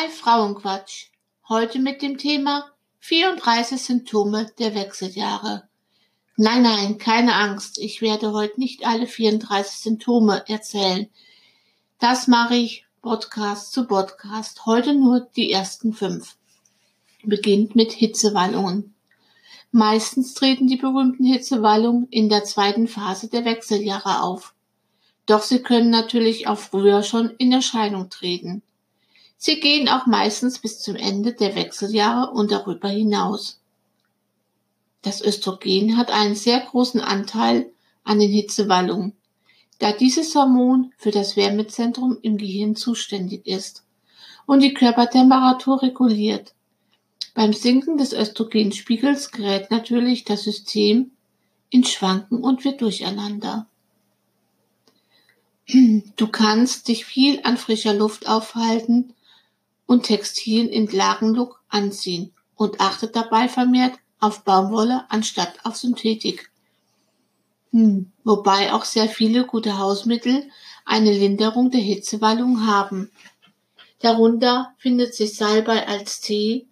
bei Frauenquatsch. Heute mit dem Thema 34 Symptome der Wechseljahre. Nein, nein, keine Angst. Ich werde heute nicht alle 34 Symptome erzählen. Das mache ich Podcast zu Podcast. Heute nur die ersten fünf. Beginnt mit Hitzewallungen. Meistens treten die berühmten Hitzewallungen in der zweiten Phase der Wechseljahre auf. Doch sie können natürlich auch früher schon in Erscheinung treten. Sie gehen auch meistens bis zum Ende der Wechseljahre und darüber hinaus. Das Östrogen hat einen sehr großen Anteil an den Hitzewallungen, da dieses Hormon für das Wärmezentrum im Gehirn zuständig ist und die Körpertemperatur reguliert. Beim Sinken des Östrogenspiegels gerät natürlich das System in Schwanken und wird durcheinander. Du kannst dich viel an frischer Luft aufhalten und Textilien in Lagenlook anziehen und achte dabei vermehrt auf Baumwolle anstatt auf Synthetik. Hm, wobei auch sehr viele gute Hausmittel eine Linderung der Hitzewallung haben. Darunter findet sich Salbei als Tee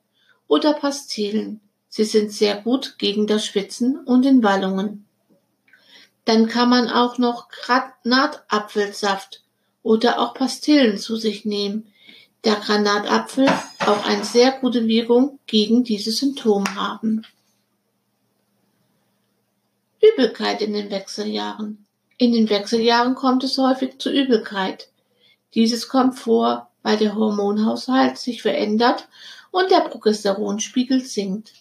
oder Pastillen. Sie sind sehr gut gegen das Schwitzen und den Wallungen. Dann kann man auch noch Granatapfelsaft oder auch Pastillen zu sich nehmen, da Granatapfel auch eine sehr gute Wirkung gegen diese Symptome haben. Übelkeit in den Wechseljahren. In den Wechseljahren kommt es häufig zu Übelkeit. Dieses kommt vor, weil der Hormonhaushalt sich verändert und der Progesteronspiegel sinkt.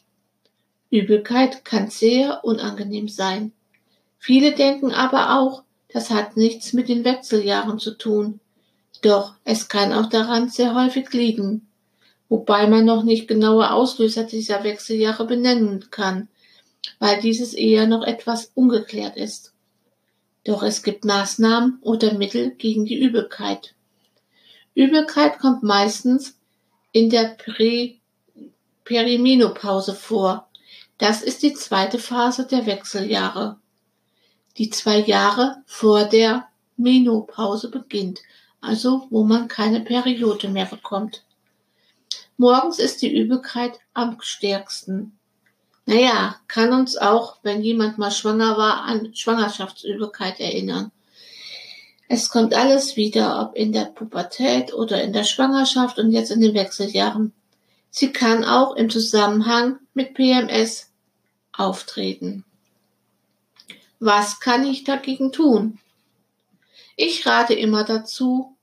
Übelkeit kann sehr unangenehm sein. Viele denken aber auch, das hat nichts mit den Wechseljahren zu tun. Doch es kann auch daran sehr häufig liegen, wobei man noch nicht genaue Auslöser dieser Wechseljahre benennen kann, weil dieses eher noch etwas ungeklärt ist. Doch es gibt Maßnahmen oder Mittel gegen die Übelkeit. Übelkeit kommt meistens in der Prä Perimenopause vor. Das ist die zweite Phase der Wechseljahre die zwei Jahre vor der Menopause beginnt, also wo man keine Periode mehr bekommt. Morgens ist die Übelkeit am stärksten. Naja, kann uns auch, wenn jemand mal schwanger war, an Schwangerschaftsübelkeit erinnern. Es kommt alles wieder, ob in der Pubertät oder in der Schwangerschaft und jetzt in den Wechseljahren. Sie kann auch im Zusammenhang mit PMS auftreten. Was kann ich dagegen tun? Ich rate immer dazu,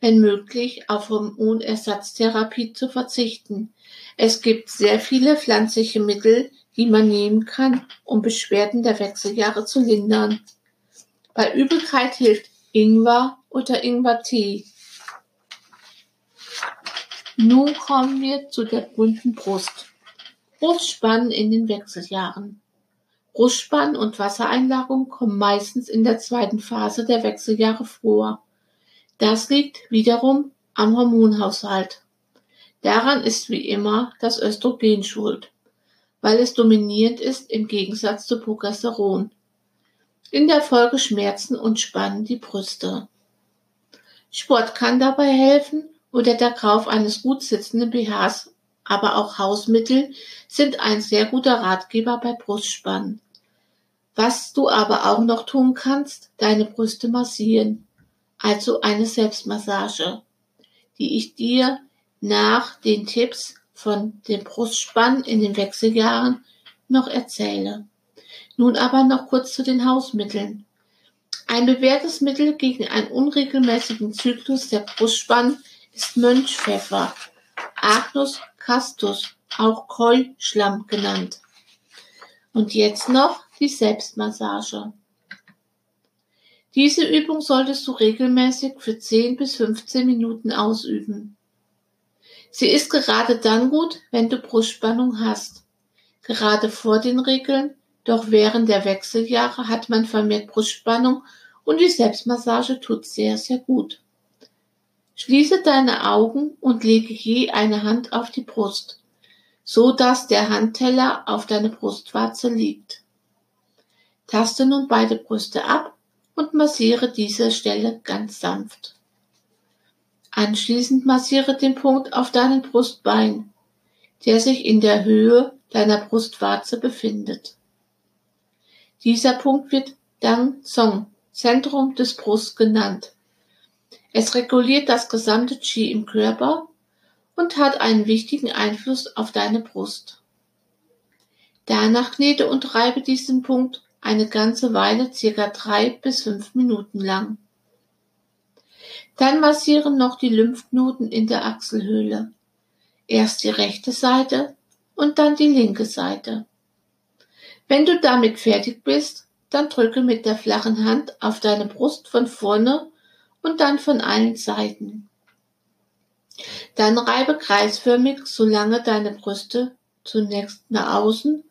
wenn möglich, auf Hormonersatztherapie zu verzichten. Es gibt sehr viele pflanzliche Mittel, die man nehmen kann, um Beschwerden der Wechseljahre zu lindern. Bei Übelkeit hilft Ingwer oder Ingwertee. Nun kommen wir zu der bunten Brust. Brustspannen in den Wechseljahren. Brustspann und Wassereinlagerung kommen meistens in der zweiten Phase der Wechseljahre vor. Das liegt wiederum am Hormonhaushalt. Daran ist wie immer das Östrogen schuld, weil es dominierend ist im Gegensatz zu Progesteron. In der Folge schmerzen und spannen die Brüste. Sport kann dabei helfen oder der Kauf eines gut sitzenden BHs, aber auch Hausmittel sind ein sehr guter Ratgeber bei Brustspannen. Was du aber auch noch tun kannst, deine Brüste massieren, also eine Selbstmassage, die ich dir nach den Tipps von dem Brustspann in den Wechseljahren noch erzähle. Nun aber noch kurz zu den Hausmitteln. Ein bewährtes Mittel gegen einen unregelmäßigen Zyklus der Brustspann ist Mönchpfeffer, Agnus castus, auch Keuschlamm genannt. Und jetzt noch die Selbstmassage. Diese Übung solltest du regelmäßig für 10 bis 15 Minuten ausüben. Sie ist gerade dann gut, wenn du Brustspannung hast. Gerade vor den Regeln, doch während der Wechseljahre hat man vermehrt Brustspannung und die Selbstmassage tut sehr, sehr gut. Schließe deine Augen und lege je eine Hand auf die Brust, so dass der Handteller auf deine Brustwarze liegt. Taste nun beide Brüste ab und massiere diese Stelle ganz sanft. Anschließend massiere den Punkt auf deinen Brustbein, der sich in der Höhe deiner Brustwarze befindet. Dieser Punkt wird Dang Zong, Zentrum des Brust genannt. Es reguliert das gesamte Qi im Körper und hat einen wichtigen Einfluss auf deine Brust. Danach knete und reibe diesen Punkt eine ganze Weile circa drei bis fünf Minuten lang. Dann massieren noch die Lymphknoten in der Achselhöhle. Erst die rechte Seite und dann die linke Seite. Wenn du damit fertig bist, dann drücke mit der flachen Hand auf deine Brust von vorne und dann von allen Seiten. Dann reibe kreisförmig, solange deine Brüste zunächst nach außen,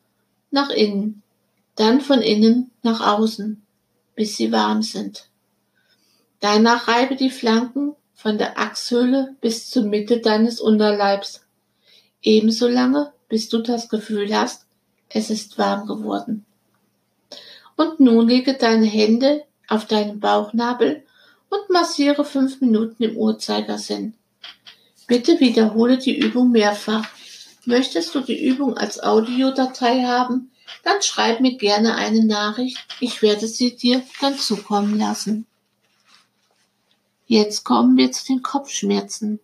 nach innen, dann von innen nach außen, bis sie warm sind. Danach reibe die Flanken von der Achshöhle bis zur Mitte deines Unterleibs. Ebenso lange, bis du das Gefühl hast, es ist warm geworden. Und nun lege deine Hände auf deinen Bauchnabel und massiere fünf Minuten im Uhrzeigersinn. Bitte wiederhole die Übung mehrfach. Möchtest du die Übung als Audiodatei haben, dann schreib mir gerne eine Nachricht. Ich werde sie dir dann zukommen lassen. Jetzt kommen wir zu den Kopfschmerzen.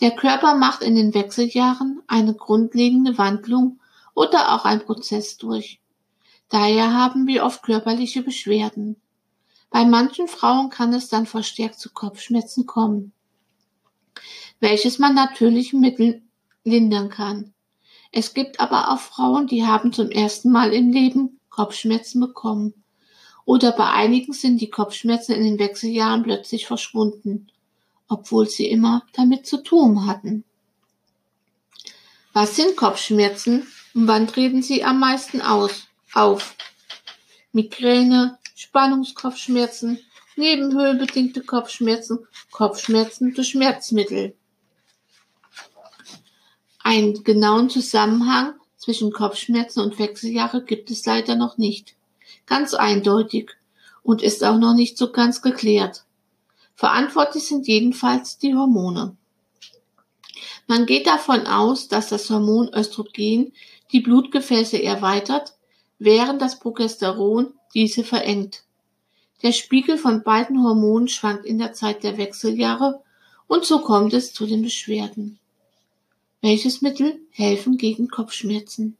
Der Körper macht in den Wechseljahren eine grundlegende Wandlung oder auch ein Prozess durch. Daher haben wir oft körperliche Beschwerden. Bei manchen Frauen kann es dann verstärkt zu Kopfschmerzen kommen, welches man natürlichen Mitteln lindern kann. Es gibt aber auch Frauen, die haben zum ersten Mal im Leben Kopfschmerzen bekommen oder bei einigen sind die Kopfschmerzen in den Wechseljahren plötzlich verschwunden, obwohl sie immer damit zu tun hatten. Was sind Kopfschmerzen und wann treten sie am meisten aus, auf? Migräne, Spannungskopfschmerzen, nebenhöhlenbedingte Kopfschmerzen, Kopfschmerzen durch Schmerzmittel. Einen genauen Zusammenhang zwischen Kopfschmerzen und Wechseljahre gibt es leider noch nicht ganz eindeutig und ist auch noch nicht so ganz geklärt. Verantwortlich sind jedenfalls die Hormone. Man geht davon aus, dass das Hormon Östrogen die Blutgefäße erweitert, während das Progesteron diese verengt. Der Spiegel von beiden Hormonen schwankt in der Zeit der Wechseljahre und so kommt es zu den Beschwerden. Welches Mittel helfen gegen Kopfschmerzen?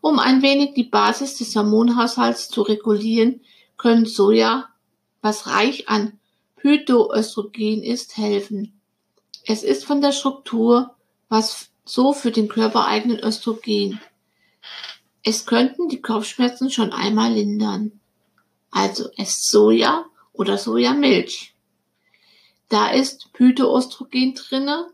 Um ein wenig die Basis des Hormonhaushalts zu regulieren, können Soja, was reich an Phytoöstrogen ist, helfen. Es ist von der Struktur was so für den Körper eigenen Östrogen. Es könnten die Kopfschmerzen schon einmal lindern. Also esst Soja oder Sojamilch. Da ist Phytoöstrogen drinne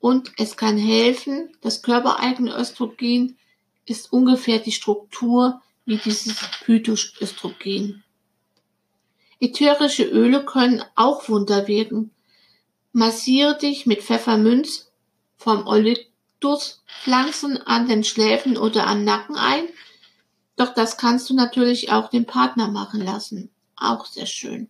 und es kann helfen, das körpereigene Östrogen ist ungefähr die Struktur wie dieses Phytoöstrogen. Ätherische Öle können auch Wunder wirken. Massiere dich mit Pfefferminz vom Eucalyptuspflanzen an den Schläfen oder am Nacken ein. Doch das kannst du natürlich auch dem Partner machen lassen. Auch sehr schön.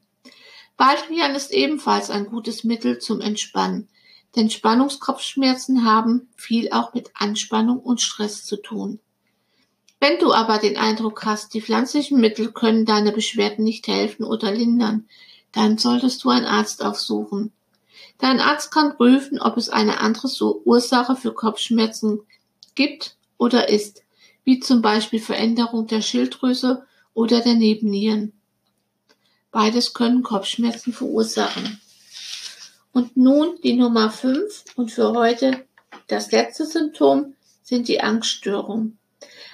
Baldrian ist ebenfalls ein gutes Mittel zum Entspannen, denn Spannungskopfschmerzen haben viel auch mit Anspannung und Stress zu tun. Wenn du aber den Eindruck hast, die pflanzlichen Mittel können deine Beschwerden nicht helfen oder lindern, dann solltest du einen Arzt aufsuchen. Dein Arzt kann prüfen, ob es eine andere Ursache für Kopfschmerzen gibt oder ist, wie zum Beispiel Veränderung der Schilddrüse oder der Nebennieren. Beides können Kopfschmerzen verursachen. Und nun die Nummer 5 und für heute das letzte Symptom sind die Angststörungen.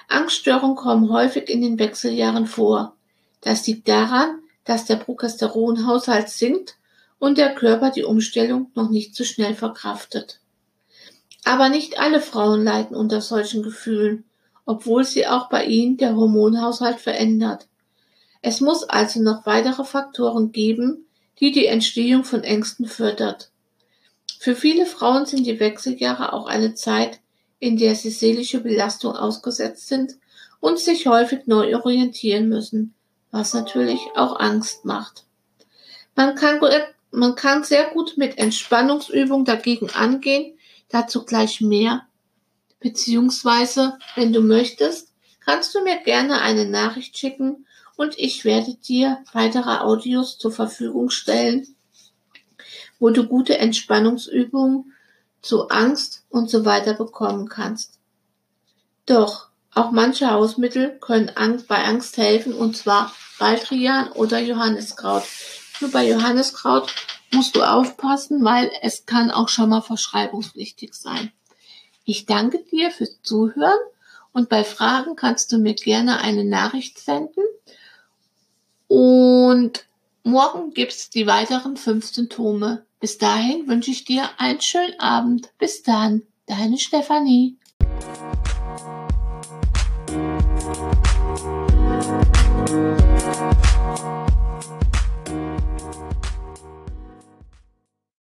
Angststörungen kommen häufig in den Wechseljahren vor. Das liegt daran, dass der Progesteronhaushalt sinkt und der Körper die Umstellung noch nicht so schnell verkraftet. Aber nicht alle Frauen leiden unter solchen Gefühlen, obwohl sie auch bei ihnen der Hormonhaushalt verändert. Es muss also noch weitere Faktoren geben, die die Entstehung von Ängsten fördert. Für viele Frauen sind die Wechseljahre auch eine Zeit, in der sie seelische Belastung ausgesetzt sind und sich häufig neu orientieren müssen, was natürlich auch Angst macht. Man kann man kann sehr gut mit Entspannungsübungen dagegen angehen. Dazu gleich mehr. Beziehungsweise, wenn du möchtest, kannst du mir gerne eine Nachricht schicken und ich werde dir weitere Audios zur Verfügung stellen, wo du gute Entspannungsübungen zu Angst und so weiter bekommen kannst. Doch auch manche Hausmittel können bei Angst helfen und zwar Baldrian oder Johanniskraut. Nur bei Johanniskraut musst du aufpassen, weil es kann auch schon mal verschreibungspflichtig sein. Ich danke dir fürs Zuhören und bei Fragen kannst du mir gerne eine Nachricht senden. Und morgen gibt's die weiteren fünf Symptome. Bis dahin wünsche ich dir einen schönen Abend. Bis dann, deine Stefanie.